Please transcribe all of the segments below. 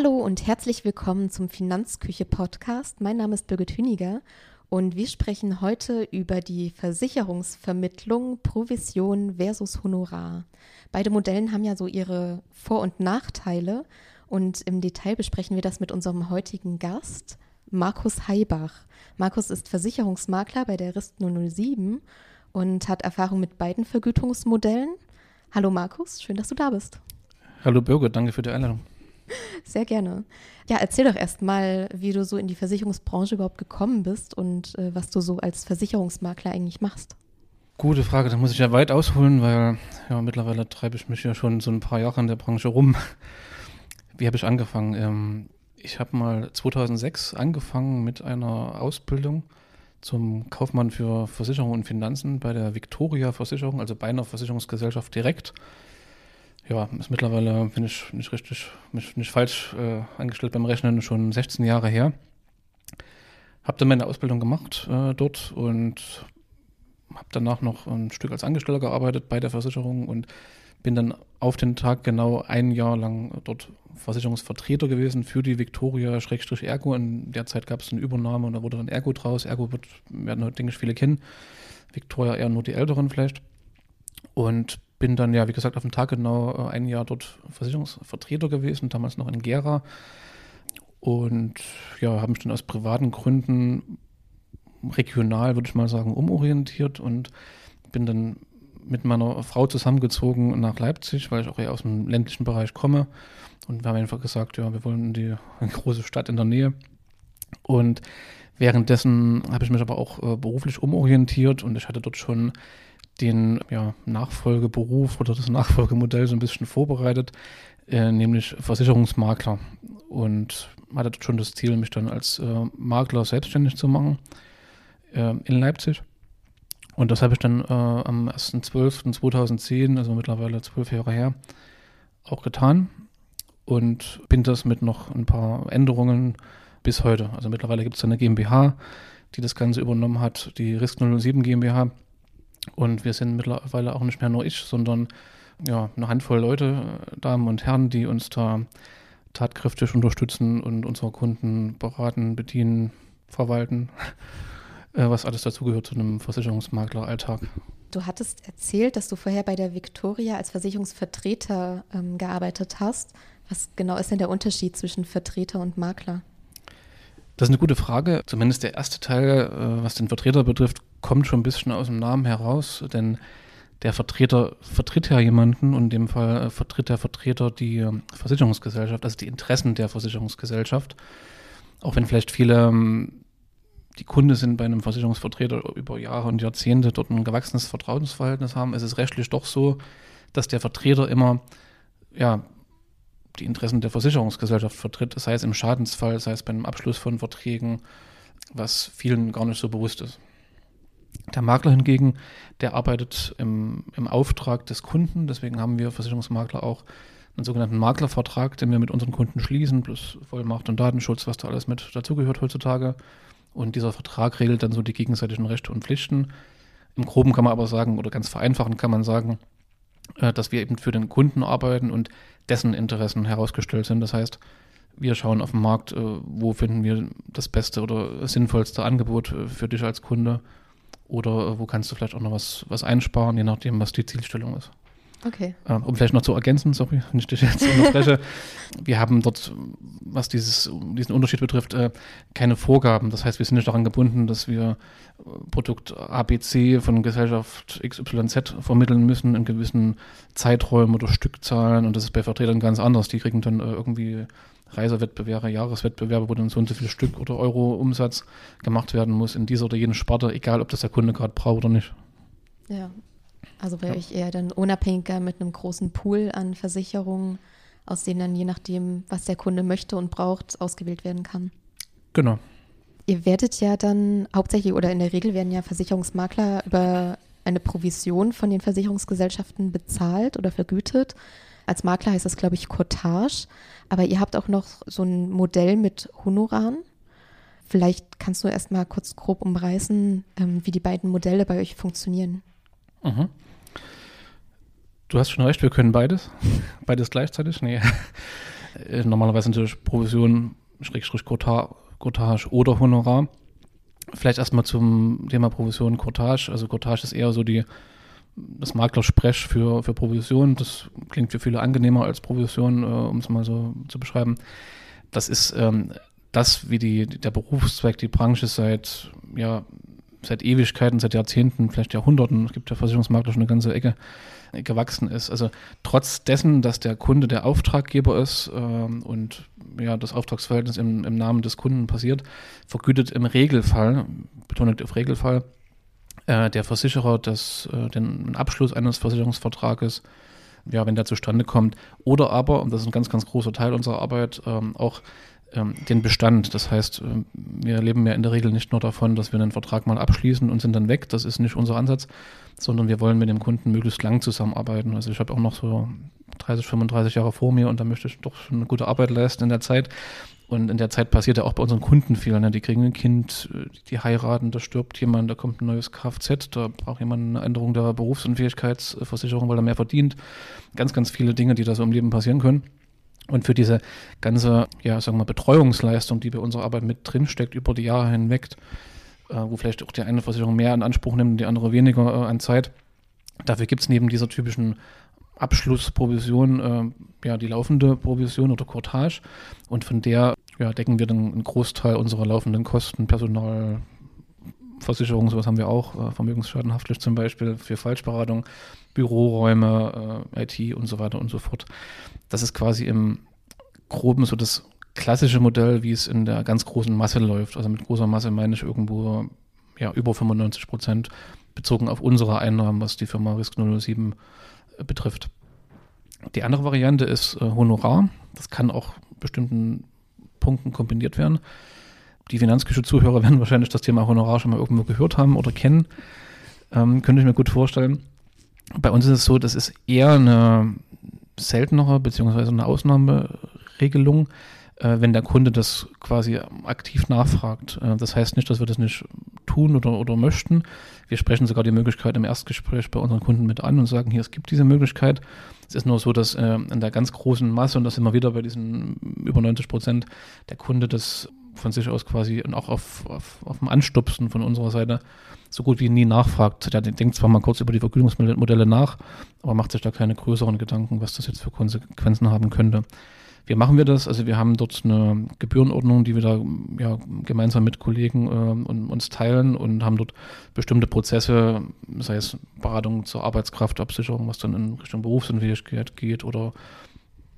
Hallo und herzlich willkommen zum Finanzküche Podcast. Mein Name ist Birgit Hüniger und wir sprechen heute über die Versicherungsvermittlung Provision versus Honorar. Beide Modellen haben ja so ihre Vor- und Nachteile und im Detail besprechen wir das mit unserem heutigen Gast, Markus Heibach. Markus ist Versicherungsmakler bei der RIST 007 und hat Erfahrung mit beiden Vergütungsmodellen. Hallo Markus, schön, dass du da bist. Hallo Birgit, danke für die Einladung. Sehr gerne. Ja, erzähl doch erst mal, wie du so in die Versicherungsbranche überhaupt gekommen bist und äh, was du so als Versicherungsmakler eigentlich machst. Gute Frage, da muss ich ja weit ausholen, weil ja mittlerweile treibe ich mich ja schon so ein paar Jahre in der Branche rum. Wie habe ich angefangen? Ähm, ich habe mal 2006 angefangen mit einer Ausbildung zum Kaufmann für Versicherung und Finanzen bei der Victoria Versicherung, also bei einer Versicherungsgesellschaft direkt ja, ist mittlerweile, bin ich nicht richtig, mich nicht falsch äh, angestellt beim Rechnen, schon 16 Jahre her. Habe dann meine Ausbildung gemacht äh, dort und habe danach noch ein Stück als Angestellter gearbeitet bei der Versicherung und bin dann auf den Tag genau ein Jahr lang dort Versicherungsvertreter gewesen für die Victoria-Ergo. In der Zeit gab es eine Übernahme und da wurde dann Ergo draus. Ergo wird, werden heute, denke ich, viele kennen. Victoria eher nur die Älteren vielleicht. Und bin dann ja, wie gesagt, auf dem Tag genau äh, ein Jahr dort Versicherungsvertreter gewesen, damals noch in Gera. Und ja, habe mich dann aus privaten Gründen regional, würde ich mal sagen, umorientiert und bin dann mit meiner Frau zusammengezogen nach Leipzig, weil ich auch eher aus dem ländlichen Bereich komme. Und wir haben einfach gesagt, ja, wir wollen in die große Stadt in der Nähe. Und währenddessen habe ich mich aber auch äh, beruflich umorientiert und ich hatte dort schon den ja, Nachfolgeberuf oder das Nachfolgemodell so ein bisschen vorbereitet, äh, nämlich Versicherungsmakler. Und hatte schon das Ziel, mich dann als äh, Makler selbstständig zu machen äh, in Leipzig. Und das habe ich dann äh, am 1.12.2010, also mittlerweile zwölf Jahre her, auch getan. Und bin das mit noch ein paar Änderungen bis heute. Also mittlerweile gibt es eine GmbH, die das Ganze übernommen hat, die Risk 007 GmbH und wir sind mittlerweile auch nicht mehr nur ich, sondern ja, eine Handvoll Leute, Damen und Herren, die uns da tatkräftig unterstützen und unsere Kunden beraten, bedienen, verwalten, äh, was alles dazugehört zu einem Versicherungsmakler-Alltag. Du hattest erzählt, dass du vorher bei der Victoria als Versicherungsvertreter ähm, gearbeitet hast. Was genau ist denn der Unterschied zwischen Vertreter und Makler? Das ist eine gute Frage. Zumindest der erste Teil, äh, was den Vertreter betrifft, kommt schon ein bisschen aus dem Namen heraus, denn der Vertreter vertritt ja jemanden und in dem Fall äh, vertritt der Vertreter die ähm, Versicherungsgesellschaft, also die Interessen der Versicherungsgesellschaft. Auch wenn vielleicht viele ähm, die Kunde sind bei einem Versicherungsvertreter über Jahre und Jahrzehnte dort ein gewachsenes Vertrauensverhältnis haben, ist es rechtlich doch so, dass der Vertreter immer ja, die Interessen der Versicherungsgesellschaft vertritt, sei es im Schadensfall, sei es beim Abschluss von Verträgen, was vielen gar nicht so bewusst ist. Der Makler hingegen, der arbeitet im, im Auftrag des Kunden, deswegen haben wir Versicherungsmakler auch einen sogenannten Maklervertrag, den wir mit unseren Kunden schließen, plus Vollmacht und Datenschutz, was da alles mit dazugehört heutzutage. Und dieser Vertrag regelt dann so die gegenseitigen Rechte und Pflichten. Im Groben kann man aber sagen, oder ganz vereinfachend kann man sagen, äh, dass wir eben für den Kunden arbeiten und dessen Interessen herausgestellt sind. Das heißt, wir schauen auf dem Markt, äh, wo finden wir das beste oder sinnvollste Angebot äh, für dich als Kunde oder wo kannst du vielleicht auch noch was, was einsparen, je nachdem, was die Zielstellung ist. Okay. Ähm, um vielleicht noch zu ergänzen, sorry, wenn ich dich jetzt unterbreche. wir haben dort, was dieses, diesen Unterschied betrifft, äh, keine Vorgaben. Das heißt, wir sind nicht daran gebunden, dass wir äh, Produkt ABC von Gesellschaft XYZ vermitteln müssen in gewissen Zeiträumen oder Stückzahlen. Und das ist bei Vertretern ganz anders. Die kriegen dann äh, irgendwie Reisewettbewerbe, Jahreswettbewerbe, wo dann so und so viel Stück oder Euro Umsatz gemacht werden muss in dieser oder jenen Sparte, egal ob das der Kunde gerade braucht oder nicht. Ja, also wäre ja. ich eher dann unabhängiger mit einem großen Pool an Versicherungen, aus denen dann je nachdem, was der Kunde möchte und braucht, ausgewählt werden kann. Genau. Ihr werdet ja dann hauptsächlich oder in der Regel werden ja Versicherungsmakler über eine Provision von den Versicherungsgesellschaften bezahlt oder vergütet. Als Makler heißt das, glaube ich, Cottage. Aber ihr habt auch noch so ein Modell mit Honoraren. Vielleicht kannst du erst mal kurz grob umreißen, ähm, wie die beiden Modelle bei euch funktionieren. Mhm. Du hast schon recht, wir können beides. beides gleichzeitig? Nee. Äh, normalerweise natürlich Provision, Schrägstrich Cottage oder Honorar. Vielleicht erstmal zum Thema Provision, Cottage. Also Cottage ist eher so die, das Maklersprech für, für Provision. Das klingt für viele angenehmer als Provision, äh, um es mal so zu beschreiben. Das ist ähm, das, wie die, der Berufszweig, die Branche seit, ja, seit Ewigkeiten, seit Jahrzehnten, vielleicht Jahrhunderten, es gibt ja Versicherungsmakler schon eine ganze Ecke, gewachsen ist. Also trotz dessen, dass der Kunde der Auftraggeber ist ähm, und ja, das Auftragsverhältnis im, im Namen des Kunden passiert, vergütet im Regelfall, betont auf Regelfall, äh, der Versicherer das, äh, den Abschluss eines Versicherungsvertrages, ja, wenn der zustande kommt, oder aber, und das ist ein ganz, ganz großer Teil unserer Arbeit, ähm, auch ähm, den Bestand. Das heißt, ähm, wir leben ja in der Regel nicht nur davon, dass wir einen Vertrag mal abschließen und sind dann weg. Das ist nicht unser Ansatz, sondern wir wollen mit dem Kunden möglichst lang zusammenarbeiten. Also ich habe auch noch so 30, 35 Jahre vor mir und da möchte ich doch schon eine gute Arbeit leisten in der Zeit. Und in der Zeit passiert ja auch bei unseren Kunden viel. Ne? Die kriegen ein Kind, die heiraten, da stirbt jemand, da kommt ein neues Kfz, da braucht jemand eine Änderung der Berufsunfähigkeitsversicherung, weil er mehr verdient. Ganz, ganz viele Dinge, die da so im Leben passieren können. Und für diese ganze, ja, sagen wir, Betreuungsleistung, die bei unserer Arbeit mit drinsteckt, über die Jahre hinweg, äh, wo vielleicht auch die eine Versicherung mehr in Anspruch nimmt, die andere weniger äh, an Zeit. Dafür gibt es neben dieser typischen Abschlussprovision äh, ja die laufende Provision oder Cortage und von der ja, decken wir dann einen Großteil unserer laufenden Kosten, Personal, Versicherung, sowas haben wir auch, äh, Vermögensschadenhaftpflicht zum Beispiel für Falschberatung, Büroräume, äh, IT und so weiter und so fort. Das ist quasi im Groben so das klassische Modell, wie es in der ganz großen Masse läuft. Also mit großer Masse meine ich irgendwo ja, über 95 Prozent bezogen auf unsere Einnahmen, was die Firma Risk 007 äh, betrifft. Die andere Variante ist äh, Honorar. Das kann auch bestimmten Punkten kombiniert werden. Die Finanzküche-Zuhörer werden wahrscheinlich das Thema Honorar schon mal irgendwo gehört haben oder kennen. Ähm, könnte ich mir gut vorstellen. Bei uns ist es so, das ist eher eine seltenere beziehungsweise eine Ausnahmeregelung, wenn der Kunde das quasi aktiv nachfragt. Äh, das heißt nicht, dass wir das nicht tun oder, oder möchten. Wir sprechen sogar die Möglichkeit im Erstgespräch bei unseren Kunden mit an und sagen, hier, es gibt diese Möglichkeit. Es ist nur so, dass äh, in der ganz großen Masse, und das wir wieder bei diesen über 90 Prozent, der Kunde das von sich aus quasi und auch auf, auf, auf dem Anstupsen von unserer Seite so gut wie nie nachfragt. Der denkt zwar mal kurz über die Vergütungsmodelle nach, aber macht sich da keine größeren Gedanken, was das jetzt für Konsequenzen haben könnte. Wie machen wir das? Also wir haben dort eine Gebührenordnung, die wir da ja, gemeinsam mit Kollegen äh, und, uns teilen und haben dort bestimmte Prozesse, sei es Beratung zur Arbeitskraftabsicherung, was dann in Richtung Berufsunfähigkeit geht oder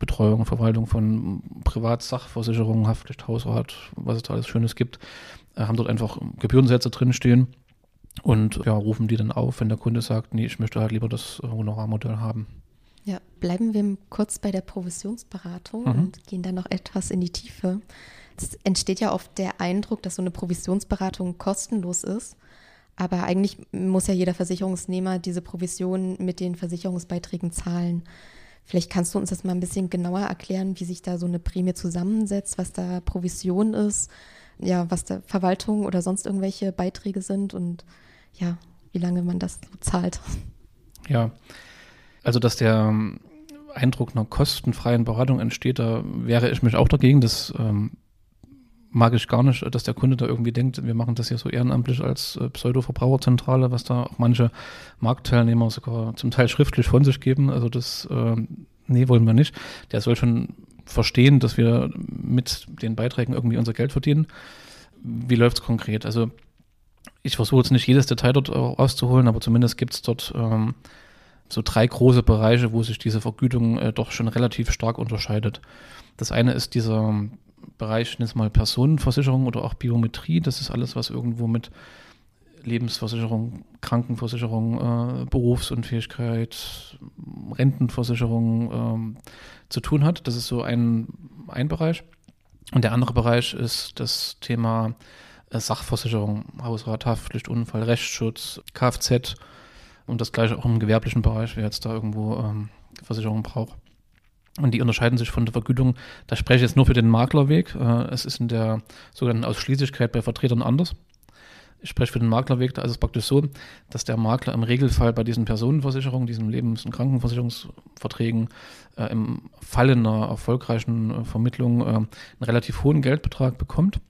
Betreuung, Verwaltung von Privatsachversicherungen, Haftpflicht, Hausrat, was es da alles Schönes gibt, äh, haben dort einfach Gebührensätze drinstehen und ja, rufen die dann auf, wenn der Kunde sagt, nee, ich möchte halt lieber das Honorarmodell haben. Ja, bleiben wir kurz bei der Provisionsberatung mhm. und gehen dann noch etwas in die Tiefe. Es entsteht ja oft der Eindruck, dass so eine Provisionsberatung kostenlos ist. Aber eigentlich muss ja jeder Versicherungsnehmer diese Provision mit den Versicherungsbeiträgen zahlen. Vielleicht kannst du uns das mal ein bisschen genauer erklären, wie sich da so eine Prämie zusammensetzt, was da Provision ist, ja, was da Verwaltung oder sonst irgendwelche Beiträge sind und ja, wie lange man das so zahlt. Ja, also dass der ähm, Eindruck einer kostenfreien Beratung entsteht, da wäre ich mich auch dagegen. Das ähm, mag ich gar nicht, dass der Kunde da irgendwie denkt, wir machen das hier so ehrenamtlich als äh, Pseudo-Verbraucherzentrale, was da auch manche Marktteilnehmer sogar zum Teil schriftlich von sich geben. Also das, äh, nee, wollen wir nicht. Der soll schon verstehen, dass wir mit den Beiträgen irgendwie unser Geld verdienen. Wie läuft es konkret? Also ich versuche jetzt nicht jedes Detail dort rauszuholen, aber zumindest gibt es dort ähm, so drei große Bereiche, wo sich diese Vergütung äh, doch schon relativ stark unterscheidet. Das eine ist dieser Bereich, nennt mal Personenversicherung oder auch Biometrie. Das ist alles, was irgendwo mit Lebensversicherung, Krankenversicherung, äh, Berufsunfähigkeit, Rentenversicherung ähm, zu tun hat. Das ist so ein, ein Bereich. Und der andere Bereich ist das Thema äh, Sachversicherung, Hausrat, Haftpflicht, Unfall, Rechtsschutz, Kfz und das gleiche auch im gewerblichen Bereich, wer jetzt da irgendwo ähm, Versicherung braucht. Und die unterscheiden sich von der Vergütung. Da spreche ich jetzt nur für den Maklerweg. Äh, es ist in der sogenannten Ausschließlichkeit bei Vertretern anders. Ich spreche für den Maklerweg, da ist es praktisch so, dass der Makler im Regelfall bei diesen Personenversicherungen, diesen Lebens- und Krankenversicherungsverträgen äh, im Falle einer erfolgreichen äh, Vermittlung äh, einen relativ hohen Geldbetrag bekommt,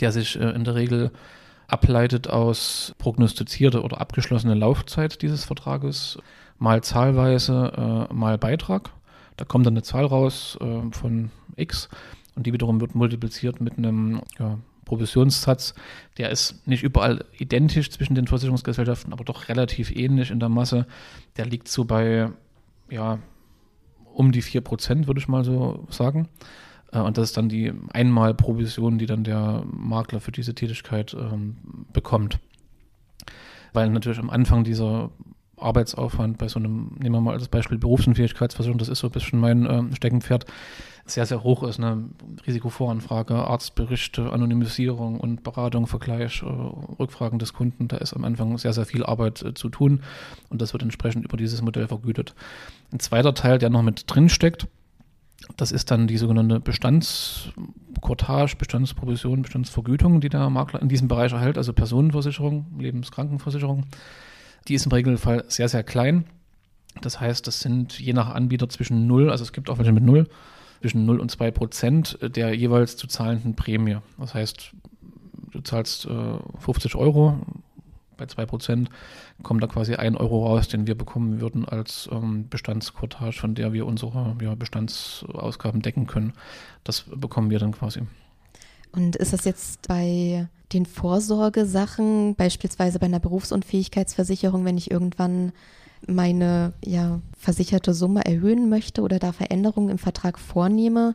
der sich äh, in der Regel ableitet aus prognostizierte oder abgeschlossene Laufzeit dieses Vertrages, mal zahlweise, äh, mal Beitrag. Da kommt dann eine Zahl raus äh, von X und die wiederum wird multipliziert mit einem ja, Provisionssatz. Der ist nicht überall identisch zwischen den Versicherungsgesellschaften, aber doch relativ ähnlich in der Masse. Der liegt so bei ja, um die 4%, würde ich mal so sagen. Äh, und das ist dann die Einmalprovision, die dann der Makler für diese Tätigkeit ähm, bekommt. Weil natürlich am Anfang dieser Arbeitsaufwand bei so einem, nehmen wir mal als Beispiel Berufsunfähigkeitsversicherung, das ist so ein bisschen mein äh, Steckenpferd, sehr, sehr hoch ist. Eine Risikovoranfrage, Arztberichte, Anonymisierung und Beratung, Vergleich, äh, Rückfragen des Kunden. Da ist am Anfang sehr, sehr viel Arbeit äh, zu tun und das wird entsprechend über dieses Modell vergütet. Ein zweiter Teil, der noch mit drin steckt, das ist dann die sogenannte Bestandskortage, Bestandsprovision, Bestandsvergütung, die der Makler in diesem Bereich erhält, also Personenversicherung, Lebenskrankenversicherung. Die ist im Regelfall sehr, sehr klein. Das heißt, das sind je nach Anbieter zwischen 0, also es gibt auch welche mit 0, zwischen 0 und 2 Prozent der jeweils zu zahlenden Prämie. Das heißt, du zahlst äh, 50 Euro, bei 2 Prozent kommt da quasi ein Euro raus, den wir bekommen würden als ähm, Bestandsquotage, von der wir unsere ja, Bestandsausgaben decken können. Das bekommen wir dann quasi. Und ist das jetzt bei den Vorsorgesachen, beispielsweise bei einer Berufsunfähigkeitsversicherung, wenn ich irgendwann meine ja, versicherte Summe erhöhen möchte oder da Veränderungen im Vertrag vornehme,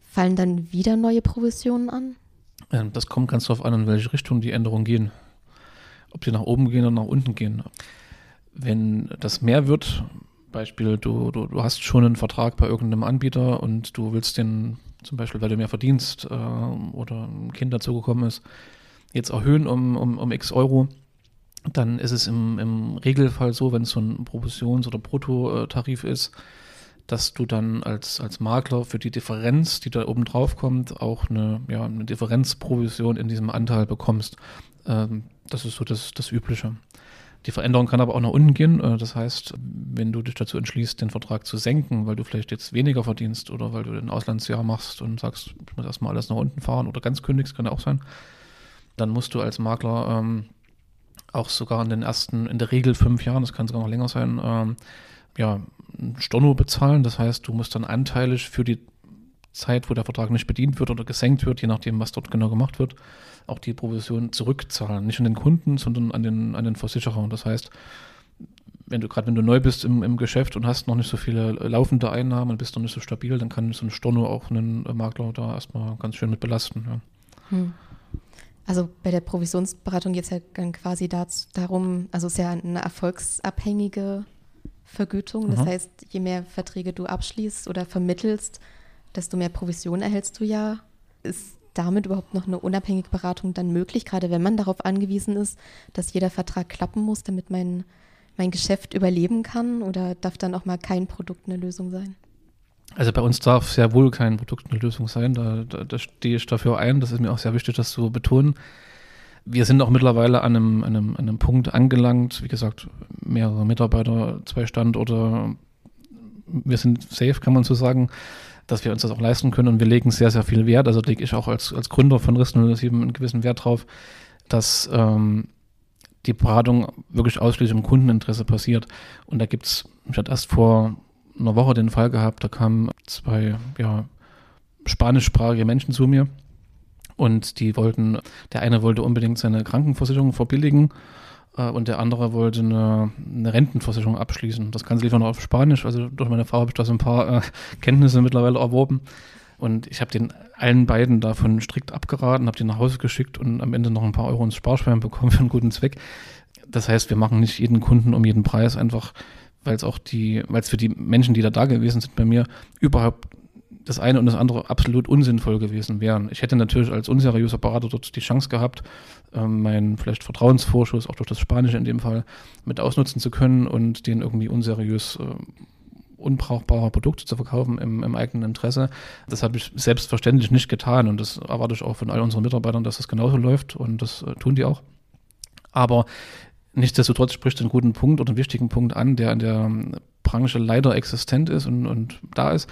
fallen dann wieder neue Provisionen an? Ähm, das kommt ganz darauf an, in welche Richtung die Änderungen gehen. Ob sie nach oben gehen oder nach unten gehen. Wenn das mehr wird, Beispiel, du, du, du hast schon einen Vertrag bei irgendeinem Anbieter und du willst den zum Beispiel, weil du mehr verdienst äh, oder ein Kind dazugekommen ist, jetzt erhöhen um, um, um x Euro, dann ist es im, im Regelfall so, wenn es so ein Provisions- oder Bruttotarif ist, dass du dann als, als Makler für die Differenz, die da oben drauf kommt, auch eine, ja, eine Differenzprovision in diesem Anteil bekommst. Ähm, das ist so das, das Übliche. Die Veränderung kann aber auch nach unten gehen. Äh, das heißt, wenn du dich dazu entschließt, den Vertrag zu senken, weil du vielleicht jetzt weniger verdienst oder weil du ein Auslandsjahr machst und sagst, ich muss erstmal alles nach unten fahren oder ganz kündigst, kann ja auch sein, dann musst du als Makler ähm, auch sogar in den ersten, in der Regel fünf Jahren, das kann sogar noch länger sein, ähm, ja, Storno bezahlen. Das heißt, du musst dann anteilig für die Zeit, wo der Vertrag nicht bedient wird oder gesenkt wird, je nachdem, was dort genau gemacht wird, auch die Provision zurückzahlen. Nicht an den Kunden, sondern an den, an den Versicherer. Das heißt, wenn du gerade wenn du neu bist im, im Geschäft und hast noch nicht so viele laufende Einnahmen und bist noch nicht so stabil, dann kann so ein Storno auch einen Makler da erstmal ganz schön mit belasten. Ja. Hm. Also bei der Provisionsberatung geht es ja dann quasi dazu, darum, also es ist ja eine erfolgsabhängige Vergütung. Das mhm. heißt, je mehr Verträge du abschließt oder vermittelst, desto mehr Provision erhältst du ja. Ist damit überhaupt noch eine unabhängige Beratung dann möglich, gerade wenn man darauf angewiesen ist, dass jeder Vertrag klappen muss, damit mein, mein Geschäft überleben kann? Oder darf dann auch mal kein Produkt eine Lösung sein? Also bei uns darf sehr wohl kein Produkt eine Lösung sein. Da, da, da, stehe ich dafür ein. Das ist mir auch sehr wichtig, das zu betonen. Wir sind auch mittlerweile an einem, einem, an einem Punkt angelangt. Wie gesagt, mehrere Mitarbeiter, zwei Standorte. Wir sind safe, kann man so sagen, dass wir uns das auch leisten können. Und wir legen sehr, sehr viel Wert. Also lege ich auch als, als Gründer von RIS 07 einen gewissen Wert drauf, dass ähm, die Beratung wirklich ausschließlich im Kundeninteresse passiert. Und da gibt es, ich hatte erst vor einer Woche den Fall gehabt, da kamen zwei ja, spanischsprachige Menschen zu mir und die wollten, der eine wollte unbedingt seine Krankenversicherung verbilligen und der andere wollte eine, eine, Rentenversicherung abschließen. Das Ganze lief noch auf Spanisch, also durch meine Frau habe ich da so ein paar äh, Kenntnisse mittlerweile erworben. Und ich habe den allen beiden davon strikt abgeraten, habe die nach Hause geschickt und am Ende noch ein paar Euro ins Sparschwein bekommen für einen guten Zweck. Das heißt, wir machen nicht jeden Kunden um jeden Preis einfach weil es auch die, weil es für die Menschen, die da da gewesen sind bei mir, überhaupt das eine und das andere absolut unsinnvoll gewesen wären. Ich hätte natürlich als unseriöser Berater dort die Chance gehabt, ähm, meinen vielleicht Vertrauensvorschuss, auch durch das Spanische in dem Fall, mit ausnutzen zu können und den irgendwie unseriös äh, unbrauchbare Produkte zu verkaufen im, im, eigenen Interesse. Das habe ich selbstverständlich nicht getan und das erwarte ich auch von all unseren Mitarbeitern, dass das genauso läuft und das äh, tun die auch. Aber nichtsdestotrotz spricht einen guten Punkt oder einen wichtigen Punkt an, der in der Branche leider existent ist und, und da ist.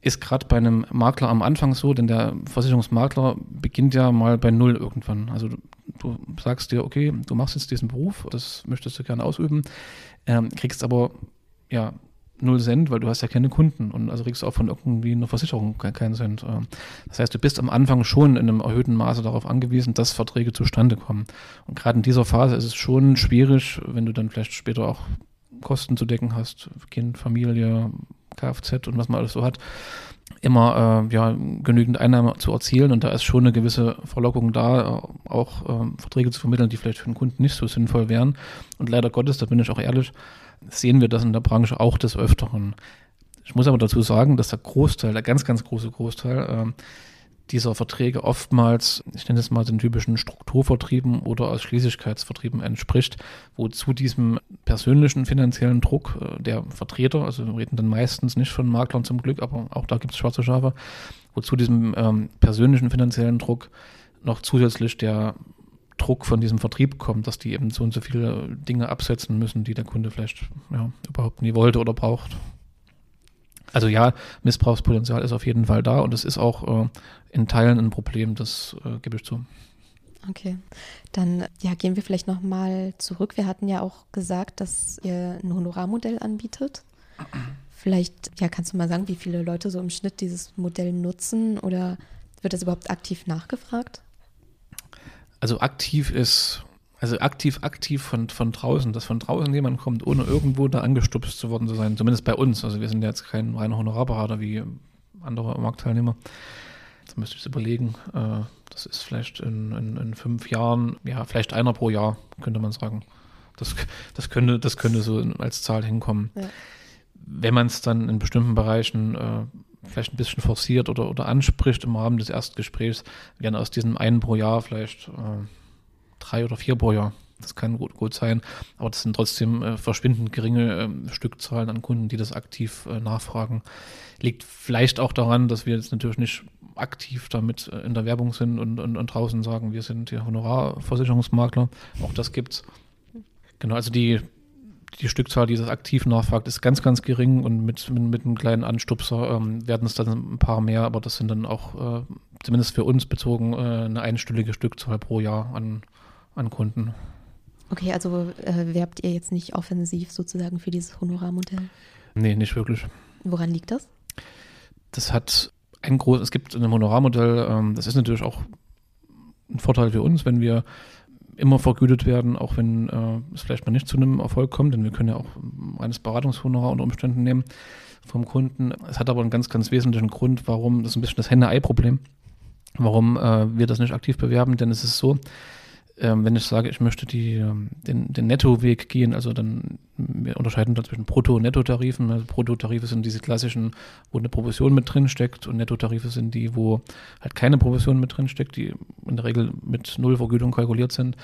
Ist gerade bei einem Makler am Anfang so, denn der Versicherungsmakler beginnt ja mal bei Null irgendwann. Also du, du sagst dir, okay, du machst jetzt diesen Beruf, das möchtest du gerne ausüben, ähm, kriegst aber ja null Cent, weil du hast ja keine Kunden und also kriegst du auch von irgendwie einer Versicherung keinen Cent. Ähm, das heißt, du bist am Anfang schon in einem erhöhten Maße darauf angewiesen, dass Verträge zustande kommen. Und gerade in dieser Phase ist es schon schwierig, wenn du dann vielleicht später auch Kosten zu decken hast, Kind, Familie, Kfz und was man alles so hat, immer äh, ja, genügend Einnahmen zu erzielen und da ist schon eine gewisse Verlockung da, äh, auch äh, Verträge zu vermitteln, die vielleicht für den Kunden nicht so sinnvoll wären. Und leider Gottes, da bin ich auch ehrlich, sehen wir das in der Branche auch des Öfteren. Ich muss aber dazu sagen, dass der Großteil, der ganz, ganz große Großteil äh, dieser Verträge oftmals, ich nenne es mal den typischen Strukturvertrieben oder Ausschließlichkeitsvertrieben entspricht, wo zu diesem persönlichen finanziellen Druck äh, der Vertreter, also wir reden dann meistens nicht von Maklern zum Glück, aber auch da gibt es schwarze Schafe, wo zu diesem ähm, persönlichen finanziellen Druck noch zusätzlich der Druck von diesem Vertrieb kommt, dass die eben so und so viele Dinge absetzen müssen, die der Kunde vielleicht ja, überhaupt nie wollte oder braucht. Also ja, Missbrauchspotenzial ist auf jeden Fall da und es ist auch äh, in Teilen ein Problem, das äh, gebe ich zu. Okay, dann ja, gehen wir vielleicht nochmal zurück. Wir hatten ja auch gesagt, dass ihr ein Honorarmodell anbietet. Vielleicht, ja, kannst du mal sagen, wie viele Leute so im Schnitt dieses Modell nutzen oder wird das überhaupt aktiv nachgefragt? also aktiv ist, also aktiv, aktiv von, von draußen, dass von draußen jemand kommt, ohne irgendwo da angestupst zu worden zu sein, zumindest bei uns. Also wir sind ja jetzt kein reiner Honorarberater wie andere Marktteilnehmer. Da müsste ich es überlegen. Äh, das ist vielleicht in, in, in, fünf Jahren, ja, vielleicht einer pro Jahr, könnte man sagen. Das, das, könnte, das könnte so als Zahl hinkommen. Ja. Wenn man es dann in bestimmten Bereichen äh, vielleicht ein bisschen forciert oder, oder anspricht im Rahmen des Erstgesprächs, werden aus diesem einen pro Jahr vielleicht äh, drei oder vier pro Jahr. Das kann gut, gut sein, aber das sind trotzdem äh, verschwindend geringe äh, Stückzahlen an Kunden, die das aktiv äh, nachfragen. Liegt vielleicht auch daran, dass wir jetzt natürlich nicht aktiv damit äh, in der Werbung sind und, und, und draußen sagen, wir sind hier Honorarversicherungsmakler. Auch das gibt's. Genau, also die die Stückzahl, die das aktiv nachfragt, ist ganz, ganz gering und mit, mit, mit einem kleinen Anstupser ähm, werden es dann ein paar mehr, aber das sind dann auch, äh, zumindest für uns bezogen, äh, eine einstellige Stückzahl pro Jahr an, an Kunden. Okay, also äh, werbt ihr jetzt nicht offensiv sozusagen für dieses Honorarmodell? Nee, nicht wirklich. Woran liegt das? Das hat ein großes, es gibt ein Honorarmodell, ähm, das ist natürlich auch ein Vorteil für uns, wenn wir immer vergütet werden, auch wenn äh, es vielleicht mal nicht zu einem Erfolg kommt, denn wir können ja auch reines Beratungshonorar unter Umständen nehmen vom Kunden. Es hat aber einen ganz, ganz wesentlichen Grund, warum, das ist ein bisschen das Henne-Ei-Problem, warum äh, wir das nicht aktiv bewerben, denn es ist so, ähm, wenn ich sage, ich möchte die, ähm, den, den Nettoweg gehen, also dann, wir unterscheiden da zwischen Brutto- und Nettotarifen. Also Bruttotarife sind diese klassischen, wo eine Provision mit drin steckt und Nettotarife sind die, wo halt keine Provision mit drin steckt, die in der Regel mit Null Vergütung kalkuliert sind.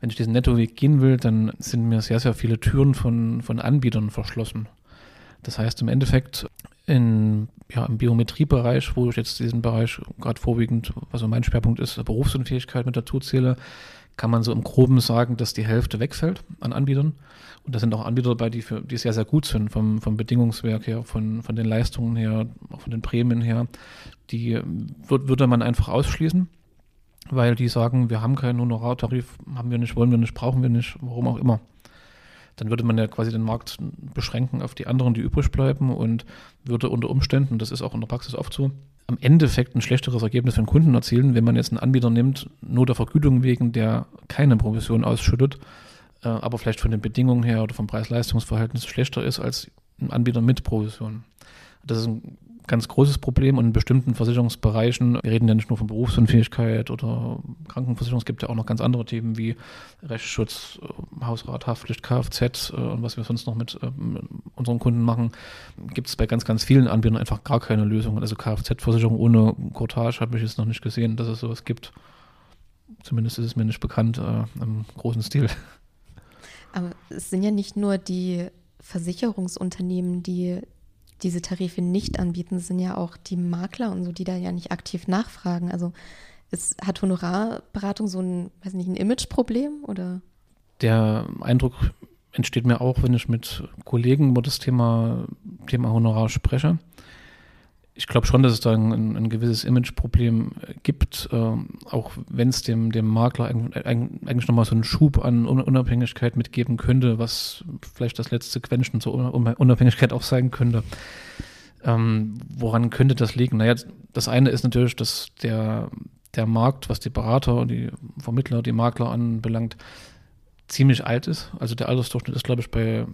Wenn ich diesen Nettoweg gehen will, dann sind mir sehr, sehr viele Türen von, von Anbietern verschlossen. Das heißt im Endeffekt, in, ja, im Biometriebereich, wo ich jetzt diesen Bereich gerade vorwiegend, also mein Schwerpunkt ist, Berufsunfähigkeit mit dazu zähle, kann man so im Groben sagen, dass die Hälfte wegfällt an Anbietern. Und da sind auch Anbieter dabei, die, für, die sehr, sehr gut sind, vom, vom Bedingungswerk her, von, von den Leistungen her, auch von den Prämien her. Die würd, würde man einfach ausschließen, weil die sagen, wir haben keinen Honorartarif, haben wir nicht, wollen wir nicht, brauchen wir nicht, warum auch immer. Dann würde man ja quasi den Markt beschränken auf die anderen, die übrig bleiben und würde unter Umständen, das ist auch in der Praxis oft so, am Endeffekt ein schlechteres Ergebnis für den Kunden erzielen, wenn man jetzt einen Anbieter nimmt, nur der Vergütung wegen, der keine Provision ausschüttet, äh, aber vielleicht von den Bedingungen her oder vom Preis-Leistungs-Verhältnis schlechter ist als ein Anbieter mit Provision. Das ist ein ganz großes Problem und in bestimmten Versicherungsbereichen, wir reden ja nicht nur von Berufsunfähigkeit oder Krankenversicherung, es gibt ja auch noch ganz andere Themen wie Rechtsschutz, äh, Hausrat, Haftpflicht, Kfz äh, und was wir sonst noch mit äh, unseren Kunden machen, gibt es bei ganz, ganz vielen Anbietern einfach gar keine Lösung. Also Kfz-Versicherung ohne Cortage habe ich jetzt noch nicht gesehen, dass es sowas gibt. Zumindest ist es mir nicht bekannt äh, im großen Stil. Aber es sind ja nicht nur die Versicherungsunternehmen, die diese Tarife nicht anbieten, sind ja auch die Makler und so, die da ja nicht aktiv nachfragen. Also ist, hat Honorarberatung so ein, weiß nicht, ein Imageproblem oder? Der Eindruck entsteht mir auch, wenn ich mit Kollegen über das Thema, Thema Honorar spreche. Ich glaube schon, dass es da ein, ein gewisses Imageproblem gibt, äh, auch wenn es dem, dem Makler eigentlich nochmal so einen Schub an Unabhängigkeit mitgeben könnte, was vielleicht das letzte Quäntchen zur Unabhängigkeit auch sein könnte. Ähm, woran könnte das liegen? Naja, das eine ist natürlich, dass der, der Markt, was die Berater, die Vermittler, die Makler anbelangt, ziemlich alt ist. Also der Altersdurchschnitt ist, glaube ich, bei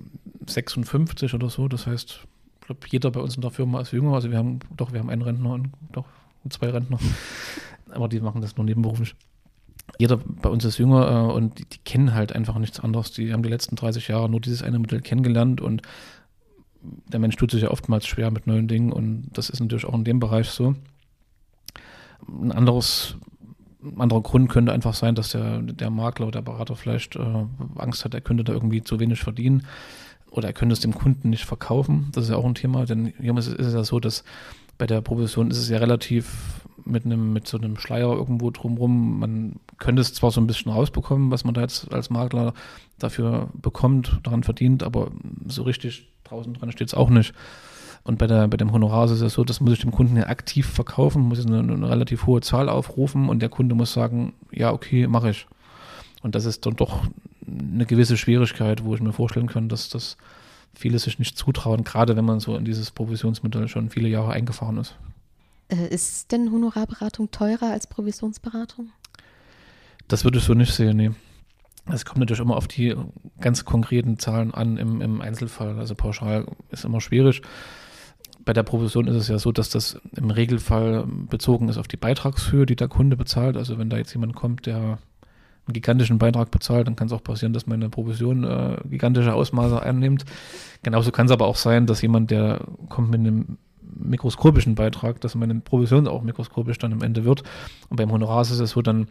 56 oder so. Das heißt, glaube, jeder bei uns in der Firma ist jünger. Also wir haben, doch, wir haben einen Rentner und doch zwei Rentner. Aber die machen das nur nebenberuflich. Jeder bei uns ist jünger äh, und die, die, kennen halt einfach nichts anderes. Die haben die letzten 30 Jahre nur dieses eine Modell kennengelernt und der Mensch tut sich ja oftmals schwer mit neuen Dingen und das ist natürlich auch in dem Bereich so. Ein anderes ein anderer Grund könnte einfach sein, dass der, der Makler oder der Berater vielleicht äh, Angst hat, er könnte da irgendwie zu wenig verdienen oder er könnte es dem Kunden nicht verkaufen. Das ist ja auch ein Thema, denn hier ist, es ja so, dass bei der Provision ist es ja relativ mit einem, mit so einem Schleier irgendwo drumrum. Man könnte es zwar so ein bisschen rausbekommen, was man da jetzt als Makler dafür bekommt, daran verdient, aber so richtig draußen dran steht es auch nicht. Und bei, der, bei dem Honorar ist es ja so, das muss ich dem Kunden ja aktiv verkaufen, muss ich eine, eine relativ hohe Zahl aufrufen und der Kunde muss sagen, ja, okay, mache ich. Und das ist dann doch eine gewisse Schwierigkeit, wo ich mir vorstellen kann, dass das viele sich nicht zutrauen, gerade wenn man so in dieses Provisionsmodell schon viele Jahre eingefahren ist. Äh, ist denn Honorarberatung teurer als Provisionsberatung? Das würde ich so nicht sehen, nee. Es kommt natürlich immer auf die ganz konkreten Zahlen an im, im Einzelfall. Also pauschal ist immer schwierig bei der Provision ist es ja so, dass das im Regelfall bezogen ist auf die Beitragshöhe, die der Kunde bezahlt. Also wenn da jetzt jemand kommt, der einen gigantischen Beitrag bezahlt, dann kann es auch passieren, dass meine Provision äh, gigantische Ausmaße einnimmt. Genauso kann es aber auch sein, dass jemand, der kommt mit einem mikroskopischen Beitrag, dass meine Provision auch mikroskopisch dann am Ende wird. Und beim Honorar ist es so, dann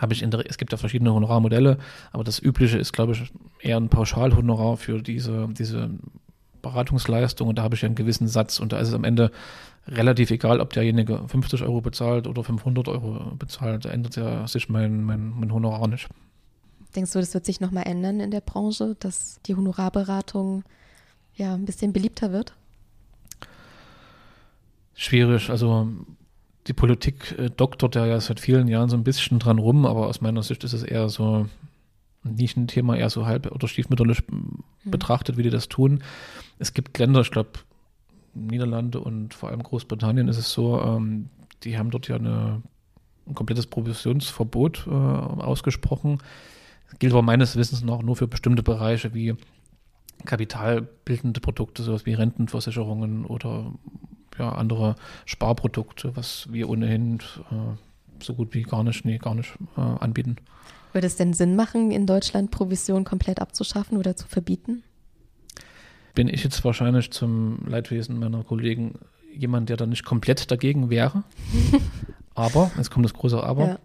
habe ich in der, es gibt ja verschiedene Honorarmodelle, aber das übliche ist, glaube ich, eher ein Pauschalhonorar für diese, diese Beratungsleistung und da habe ich ja einen gewissen Satz und da ist es am Ende relativ egal, ob derjenige 50 Euro bezahlt oder 500 Euro bezahlt. Da ändert ja sich mein, mein, mein Honorar nicht. Denkst du, das wird sich nochmal ändern in der Branche, dass die Honorarberatung ja ein bisschen beliebter wird? Schwierig. Also die Politik äh, doktert ja seit vielen Jahren so ein bisschen dran rum, aber aus meiner Sicht ist es eher so nicht ein Thema, eher so halb oder stiefmütterlich mhm. betrachtet, wie die das tun. Es gibt Länder, ich glaube, Niederlande und vor allem Großbritannien ist es so, ähm, die haben dort ja eine, ein komplettes Provisionsverbot äh, ausgesprochen. Das gilt aber meines Wissens noch nur für bestimmte Bereiche wie kapitalbildende Produkte, sowas wie Rentenversicherungen oder ja, andere Sparprodukte, was wir ohnehin äh, so gut wie gar nicht, nee, gar nicht äh, anbieten. Würde es denn Sinn machen, in Deutschland Provision komplett abzuschaffen oder zu verbieten? Bin ich jetzt wahrscheinlich zum Leidwesen meiner Kollegen jemand, der da nicht komplett dagegen wäre. aber, jetzt kommt das große Aber, ja.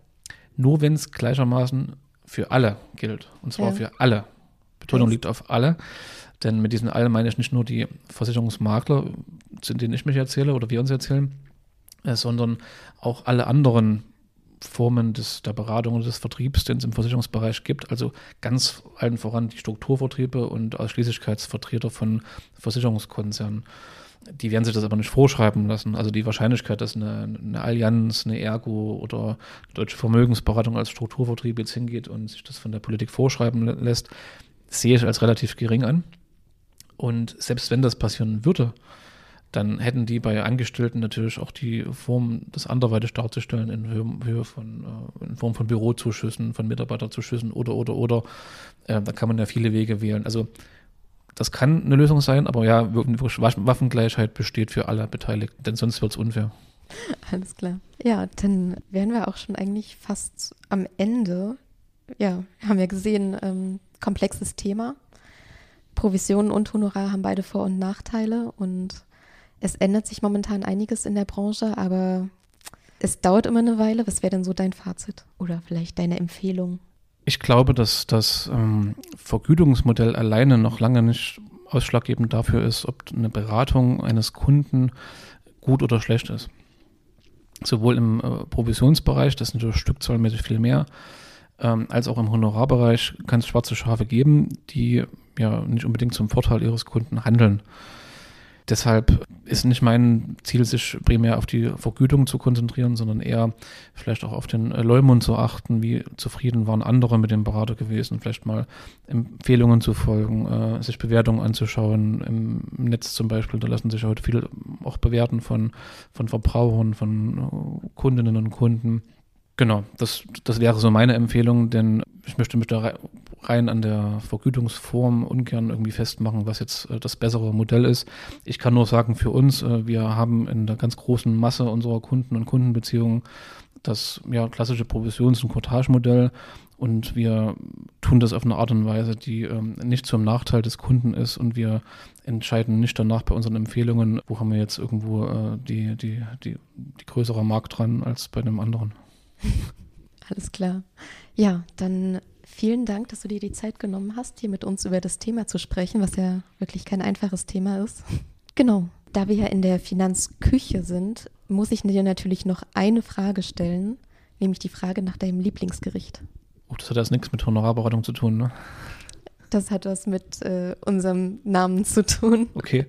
nur wenn es gleichermaßen für alle gilt. Und zwar ja. für alle. Betonung liegt auf alle. Denn mit diesen allen meine ich nicht nur die Versicherungsmakler, zu denen ich mich erzähle oder wir uns erzählen, äh, sondern auch alle anderen Formen des, der Beratung und des Vertriebs, den es im Versicherungsbereich gibt. Also ganz allen voran die Strukturvertriebe und Ausschließlichkeitsvertreter von Versicherungskonzernen. Die werden sich das aber nicht vorschreiben lassen. Also die Wahrscheinlichkeit, dass eine, eine Allianz, eine Ergo oder eine Deutsche Vermögensberatung als Strukturvertrieb jetzt hingeht und sich das von der Politik vorschreiben lässt, sehe ich als relativ gering an. Und selbst wenn das passieren würde, dann hätten die bei Angestellten natürlich auch die Form, das anderweitig darzustellen in Höhe, von, äh, in Form von Bürozuschüssen, von Mitarbeiterzuschüssen oder, oder, oder. Äh, da kann man ja viele Wege wählen. Also das kann eine Lösung sein, aber ja, Waffengleichheit besteht für alle Beteiligten, denn sonst wird es unfair. Alles klar. Ja, dann wären wir auch schon eigentlich fast am Ende. Ja, haben wir gesehen, ähm, komplexes Thema. Provisionen und Honorar haben beide Vor- und Nachteile und es ändert sich momentan einiges in der Branche, aber es dauert immer eine Weile. Was wäre denn so dein Fazit oder vielleicht deine Empfehlung? Ich glaube, dass das ähm, Vergütungsmodell alleine noch lange nicht ausschlaggebend dafür ist, ob eine Beratung eines Kunden gut oder schlecht ist. Sowohl im äh, Provisionsbereich, das ist natürlich stückzahlmäßig viel mehr, ähm, als auch im Honorarbereich kann es schwarze Schafe geben, die ja nicht unbedingt zum Vorteil ihres Kunden handeln. Deshalb ist nicht mein Ziel, sich primär auf die Vergütung zu konzentrieren, sondern eher vielleicht auch auf den äh, Leumund zu achten, wie zufrieden waren andere mit dem Berater gewesen, vielleicht mal Empfehlungen zu folgen, äh, sich Bewertungen anzuschauen. Im Netz zum Beispiel, da lassen sich heute viel auch bewerten von, von Verbrauchern, von äh, Kundinnen und Kunden. Genau, das, das wäre so meine Empfehlung, denn ich möchte mich da rein an der Vergütungsform ungern irgendwie festmachen, was jetzt äh, das bessere Modell ist. Ich kann nur sagen, für uns, äh, wir haben in der ganz großen Masse unserer Kunden und Kundenbeziehungen das ja, klassische Provisions- und Cottage-Modell und wir tun das auf eine Art und Weise, die ähm, nicht zum Nachteil des Kunden ist und wir entscheiden nicht danach bei unseren Empfehlungen, wo haben wir jetzt irgendwo äh, die, die, die, die größere Markt dran als bei einem anderen. Alles klar. Ja, dann vielen Dank, dass du dir die Zeit genommen hast, hier mit uns über das Thema zu sprechen, was ja wirklich kein einfaches Thema ist. Genau. Da wir ja in der Finanzküche sind, muss ich dir natürlich noch eine Frage stellen, nämlich die Frage nach deinem Lieblingsgericht. Oh, das hat jetzt nichts mit Honorarberatung zu tun, ne? Das hat was mit äh, unserem Namen zu tun. Okay.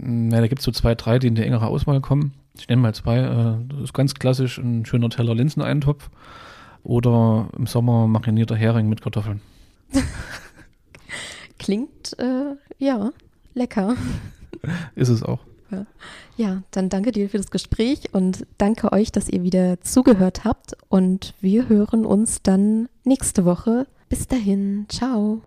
Ja, da gibt es so zwei, drei, die in die engere Auswahl kommen. Ich nenne mal zwei. Äh, das ist ganz klassisch ein schöner Teller Linseneintopf oder im Sommer marinierter Hering mit Kartoffeln. Klingt, äh, ja, lecker. Ist es auch. Ja. ja, dann danke dir für das Gespräch und danke euch, dass ihr wieder zugehört habt. Und wir hören uns dann nächste Woche. Bis dahin, ciao.